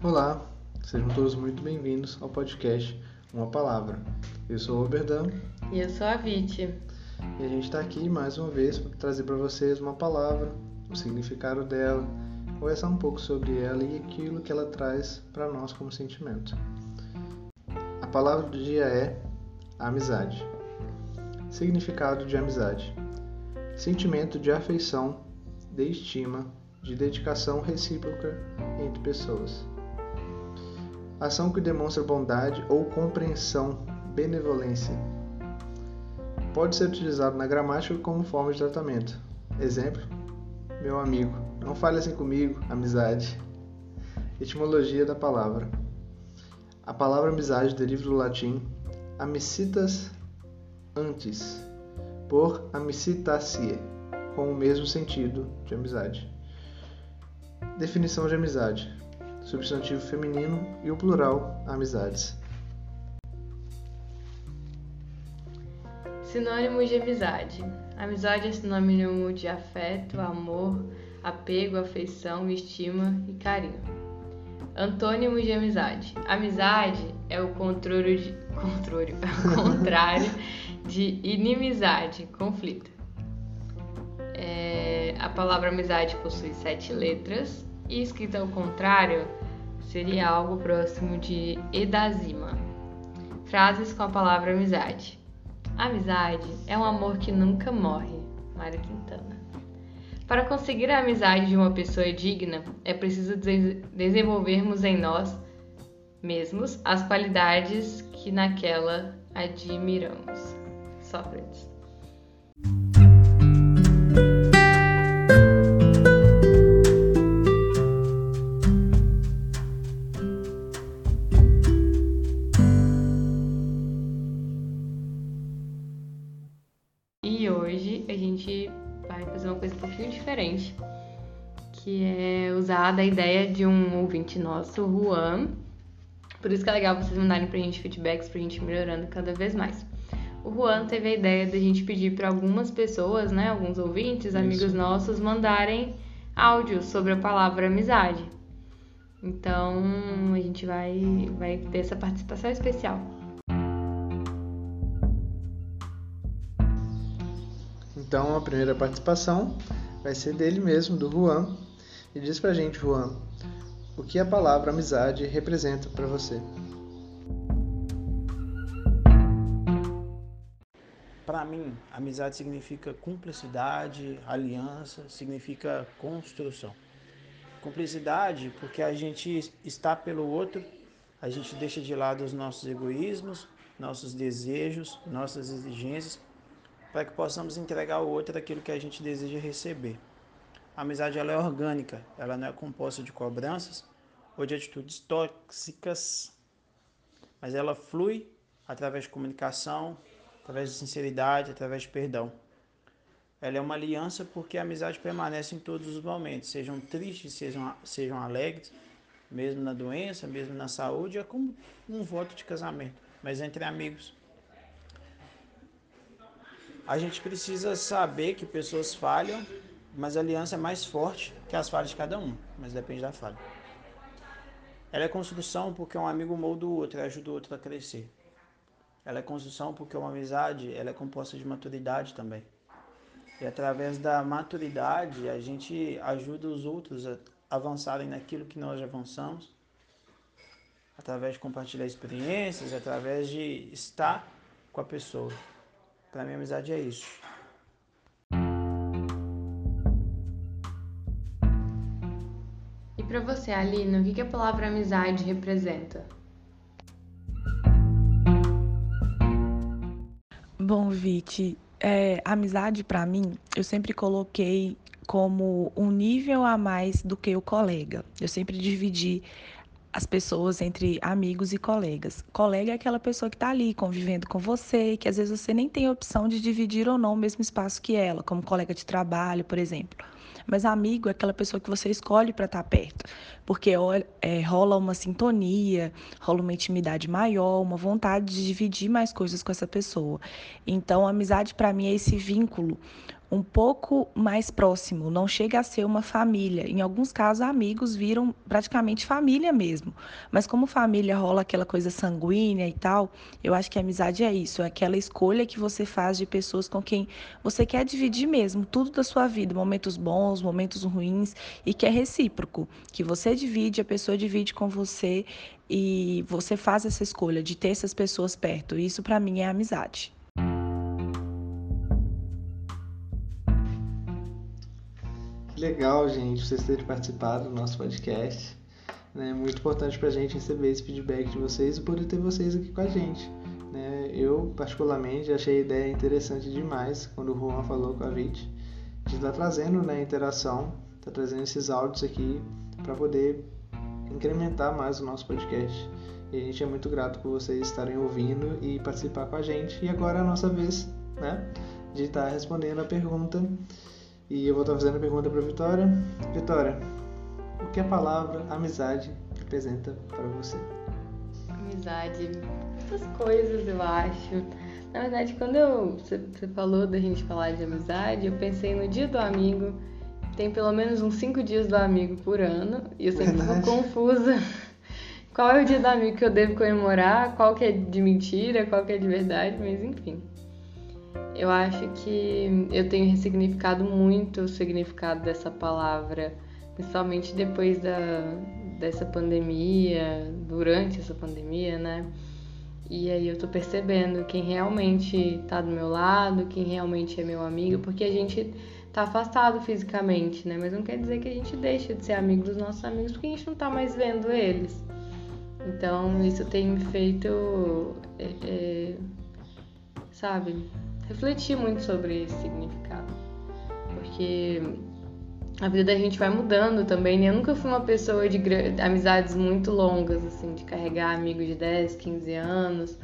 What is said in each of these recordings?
Olá, sejam todos muito bem-vindos ao podcast Uma Palavra. Eu sou o Oberdan. E eu sou a Viti. E a gente está aqui mais uma vez para trazer para vocês uma palavra, o significado dela, conversar um pouco sobre ela e aquilo que ela traz para nós como sentimento. A palavra do dia é amizade. Significado de amizade: sentimento de afeição, de estima, de dedicação recíproca entre pessoas. Ação que demonstra bondade ou compreensão, benevolência. Pode ser utilizado na gramática como forma de tratamento. Exemplo: meu amigo, não fale assim comigo, amizade. Etimologia da palavra. A palavra amizade deriva do latim amicitas antes, por amicitacie, com o mesmo sentido de amizade. Definição de amizade: substantivo feminino e o plural amizades. Sinônimos de amizade: amizade é sinônimo de afeto, amor, apego, afeição, estima e carinho. Antônimos de amizade: amizade é o controle de, é o contrário de inimizade, conflito. É, a palavra amizade possui sete letras e escrita ao contrário seria algo próximo de edazima. Frases com a palavra amizade. Amizade é um amor que nunca morre. Mário Quintana. Para conseguir a amizade de uma pessoa digna, é preciso desenvolvermos em nós mesmos as qualidades que naquela admiramos. Sócrates. Usar da ideia de um ouvinte nosso, Juan. Por isso que é legal vocês mandarem pra gente feedbacks pra gente ir melhorando cada vez mais o Juan teve a ideia de a gente pedir para algumas pessoas, né, alguns ouvintes, Isso. amigos nossos, mandarem áudios sobre a palavra amizade. Então, a gente vai, vai ter essa participação especial. Então, a primeira participação vai ser dele mesmo, do Juan. E diz pra gente, Juan, o que a palavra amizade representa para você? Para mim, amizade significa cumplicidade, aliança, significa construção. Cumplicidade porque a gente está pelo outro, a gente deixa de lado os nossos egoísmos, nossos desejos, nossas exigências, para que possamos entregar ao outro aquilo que a gente deseja receber. A amizade ela é orgânica, ela não é composta de cobranças ou de atitudes tóxicas, mas ela flui através de comunicação, através de sinceridade, através de perdão. Ela é uma aliança porque a amizade permanece em todos os momentos, sejam tristes, sejam, sejam alegres, mesmo na doença, mesmo na saúde, é como um voto de casamento, mas entre amigos. A gente precisa saber que pessoas falham, mas a aliança é mais forte que as falhas de cada um, mas depende da falha. Ela é construção porque um amigo molda o outro e ajuda o outro a crescer. Ela é construção porque uma amizade ela é composta de maturidade também. E através da maturidade a gente ajuda os outros a avançarem naquilo que nós avançamos, através de compartilhar experiências, através de estar com a pessoa. Para mim, amizade é isso. Para você, Alina, o que a palavra amizade representa? Bom, Viti, é, amizade para mim, eu sempre coloquei como um nível a mais do que o colega. Eu sempre dividi as pessoas entre amigos e colegas. Colega é aquela pessoa que está ali convivendo com você, que às vezes você nem tem opção de dividir ou não o mesmo espaço que ela, como colega de trabalho, por exemplo. Mas amigo é aquela pessoa que você escolhe para estar tá perto, porque é, rola uma sintonia, rola uma intimidade maior, uma vontade de dividir mais coisas com essa pessoa. Então, amizade para mim é esse vínculo um pouco mais próximo, não chega a ser uma família. Em alguns casos, amigos viram praticamente família mesmo. Mas como família rola aquela coisa sanguínea e tal, eu acho que a amizade é isso, é aquela escolha que você faz de pessoas com quem você quer dividir mesmo tudo da sua vida, momentos bons, momentos ruins, e que é recíproco, que você divide, a pessoa divide com você e você faz essa escolha de ter essas pessoas perto. Isso para mim é amizade. Legal, gente, vocês terem participado do nosso podcast. É muito importante para a gente receber esse feedback de vocês e poder ter vocês aqui com a gente. Né? Eu, particularmente, achei a ideia interessante demais quando o Juan falou com a Vit, de estar tá trazendo né, interação, está trazendo esses áudios aqui para poder incrementar mais o nosso podcast. E a gente é muito grato por vocês estarem ouvindo e participar com a gente. E agora é a nossa vez né, de estar tá respondendo a pergunta e eu vou estar fazendo a pergunta para Vitória. Vitória, o que a palavra amizade representa para você? Amizade, muitas coisas eu acho. Na verdade, quando eu, você falou da gente falar de amizade, eu pensei no dia do amigo. Tem pelo menos uns cinco dias do amigo por ano e eu sempre fico confusa. Qual é o dia do amigo que eu devo comemorar? Qual que é de mentira? Qual que é de verdade? Mas enfim. Eu acho que eu tenho ressignificado muito o significado dessa palavra, principalmente depois da, dessa pandemia, durante essa pandemia, né? E aí eu tô percebendo quem realmente tá do meu lado, quem realmente é meu amigo, porque a gente tá afastado fisicamente, né? Mas não quer dizer que a gente deixa de ser amigo dos nossos amigos porque a gente não tá mais vendo eles. Então isso tem me feito, é, é, sabe, refletir muito sobre esse significado. Porque a vida da gente vai mudando também, né? Eu nunca fui uma pessoa de amizades muito longas, assim, de carregar amigos de 10, 15 anos.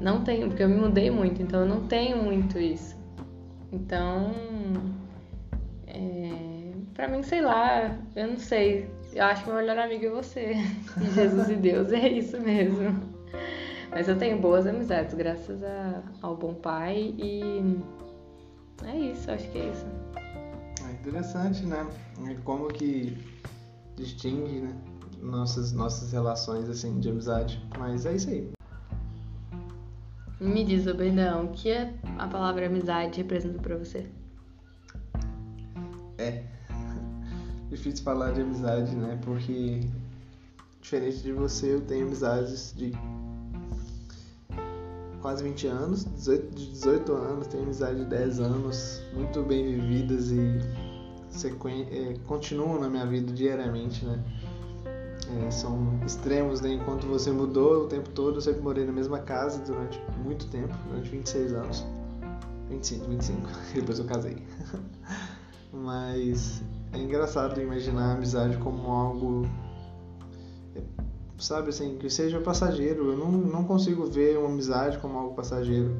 Não tenho, porque eu me mudei muito, então eu não tenho muito isso. Então, é, pra mim, sei lá, eu não sei. Eu acho que meu melhor amigo é você. Jesus e Deus, é isso mesmo. Mas eu tenho boas amizades, graças a, ao bom pai e é isso, acho que é isso. É interessante, né? Como que distingue, né? Nossas, nossas relações assim de amizade. Mas é isso aí. Me diz, Obedão, o que é a palavra amizade representa para você? É. Difícil falar de amizade, né? Porque diferente de você, eu tenho amizades de quase 20 anos, 18, de 18 anos, tenho amizade de 10 anos, muito bem vividas e é, continuam na minha vida diariamente, né? É, são extremos, né? Enquanto você mudou o tempo todo, eu sempre morei na mesma casa durante muito tempo, durante 26 anos. 25, 25, depois eu casei. Mas é engraçado imaginar a amizade como algo sabe assim, que seja passageiro. Eu não, não consigo ver uma amizade como algo passageiro.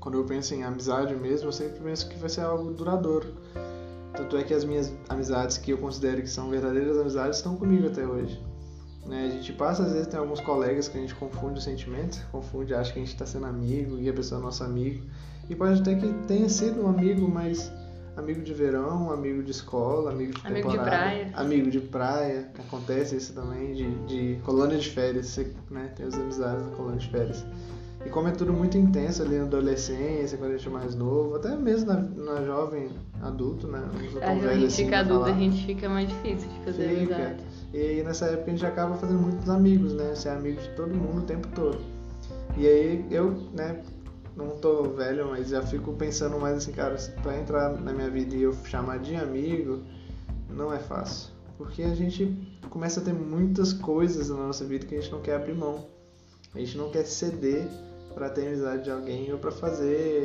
Quando eu penso em amizade mesmo, eu sempre penso que vai ser algo duradouro. Tanto é que as minhas amizades que eu considero que são verdadeiras amizades estão comigo até hoje. Né? A gente passa, às vezes, tem alguns colegas que a gente confunde o sentimento, confunde, acha que a gente está sendo amigo e a pessoa é nosso amigo. E pode até que tenha sido um amigo, mas amigo de verão, amigo de escola, amigo de amigo temporada, de praia. amigo de praia, acontece isso também, de, de colônia de férias, você né, tem as amizades na colônia de férias. E como é tudo muito intenso ali na adolescência, quando a gente é mais novo, até mesmo na, na jovem adulto, né? A gente assim, fica adulto, a gente fica mais difícil de fazer fica. amizade. E nessa época a gente acaba fazendo muitos amigos, né? Ser amigo de todo mundo o tempo todo. E aí eu, né, não tô velho, mas já fico pensando mais assim, cara, pra entrar na minha vida e eu chamar de amigo, não é fácil. Porque a gente começa a ter muitas coisas na nossa vida que a gente não quer abrir mão. A gente não quer ceder para ter amizade de alguém ou para fazer,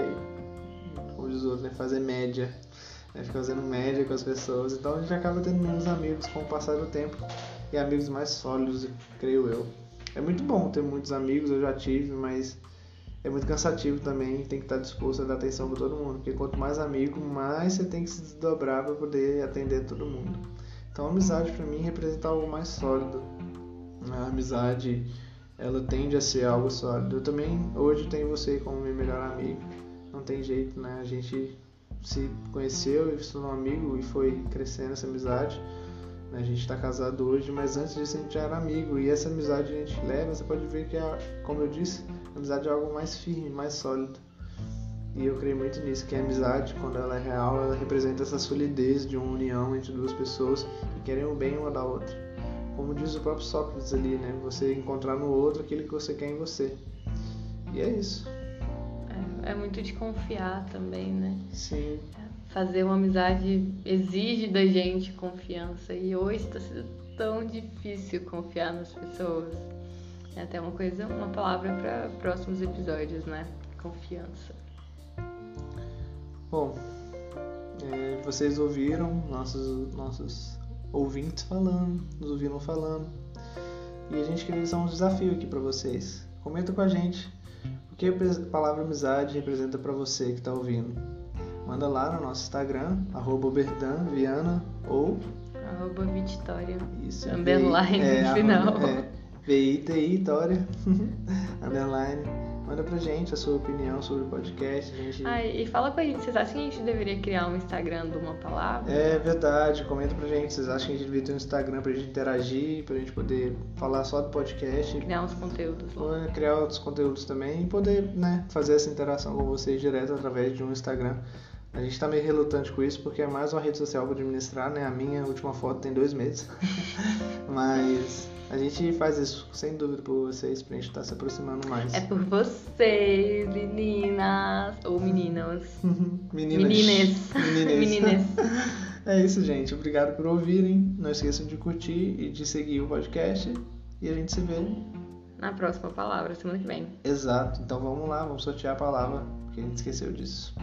como diz outro, né? Fazer média. Né? Ficar fazendo média com as pessoas. Então a gente acaba tendo menos amigos com o passar do tempo. E amigos mais sólidos, creio eu. É muito bom ter muitos amigos, eu já tive, mas é muito cansativo também, tem que estar disposto a dar atenção para todo mundo, porque quanto mais amigo, mais você tem que se desdobrar para poder atender todo mundo. Então, a amizade para mim representa algo mais sólido. A amizade, ela tende a ser algo sólido. Eu também hoje tenho você como meu melhor amigo. Não tem jeito, né? A gente se conheceu e se tornou amigo e foi crescendo essa amizade. A gente está casado hoje, mas antes disso a gente já era amigo e essa amizade a gente leva. Você pode ver que, é, como eu disse, amizade é algo mais firme, mais sólido. E eu creio muito nisso, que a amizade, quando ela é real, ela representa essa solidez de uma união entre duas pessoas que querem o bem uma da outra. Como diz o próprio Sócrates ali, né? Você encontrar no outro aquilo que você quer em você. E é isso. É, é muito de confiar também, né? Sim. Fazer uma amizade exige da gente confiança. E hoje está sendo tão difícil confiar nas pessoas. É até uma coisa, uma palavra para próximos episódios, né? Confiança. Bom, é, vocês ouviram nossos, nossos ouvintes falando, nos ouviram falando. E a gente queria deixar um desafio aqui para vocês. Comenta com a gente o que a palavra amizade representa para você que está ouvindo. Manda lá no nosso Instagram, arroba Viana ou arroba Vitória. Isso. Underline é, no final. É, V-I-T-I, Vitória. underline Manda pra gente a sua opinião sobre o podcast. Gente... Ah, e fala com a gente, vocês acham que a gente deveria criar um Instagram de uma palavra? É verdade, comenta pra gente. Vocês acham que a gente deveria ter um Instagram pra gente interagir, pra gente poder falar só do podcast? Criar uns conteúdos. Lá. Criar outros conteúdos também e poder né, fazer essa interação com vocês direto através de um Instagram. A gente tá meio relutante com isso porque é mais uma rede social para administrar, né? A minha última foto tem dois meses. Mas a gente faz isso, sem dúvida, por vocês, pra gente estar tá se aproximando mais. É por vocês, meninas. Ou meninas. Meninas. Menines. Menines. é isso, gente. Obrigado por ouvirem. Não esqueçam de curtir e de seguir o podcast. E a gente se vê na próxima palavra, semana que vem. Exato. Então vamos lá, vamos sortear a palavra, porque a gente esqueceu disso.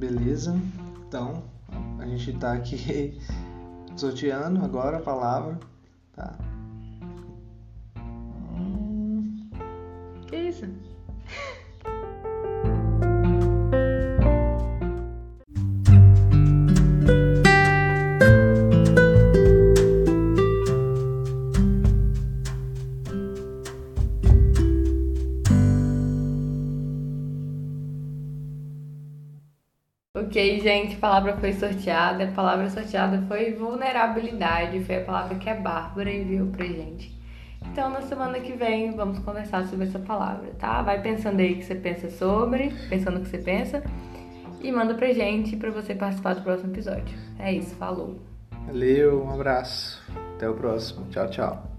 Beleza? Então, a gente tá aqui sorteando agora a palavra. Tá. Hum... Que isso? Gente, a palavra foi sorteada. A palavra sorteada foi vulnerabilidade. Foi a palavra que a Bárbara enviou pra gente. Então, na semana que vem, vamos conversar sobre essa palavra, tá? Vai pensando aí o que você pensa sobre, pensando o que você pensa, e manda pra gente pra você participar do próximo episódio. É isso, falou. Valeu, um abraço. Até o próximo. Tchau, tchau.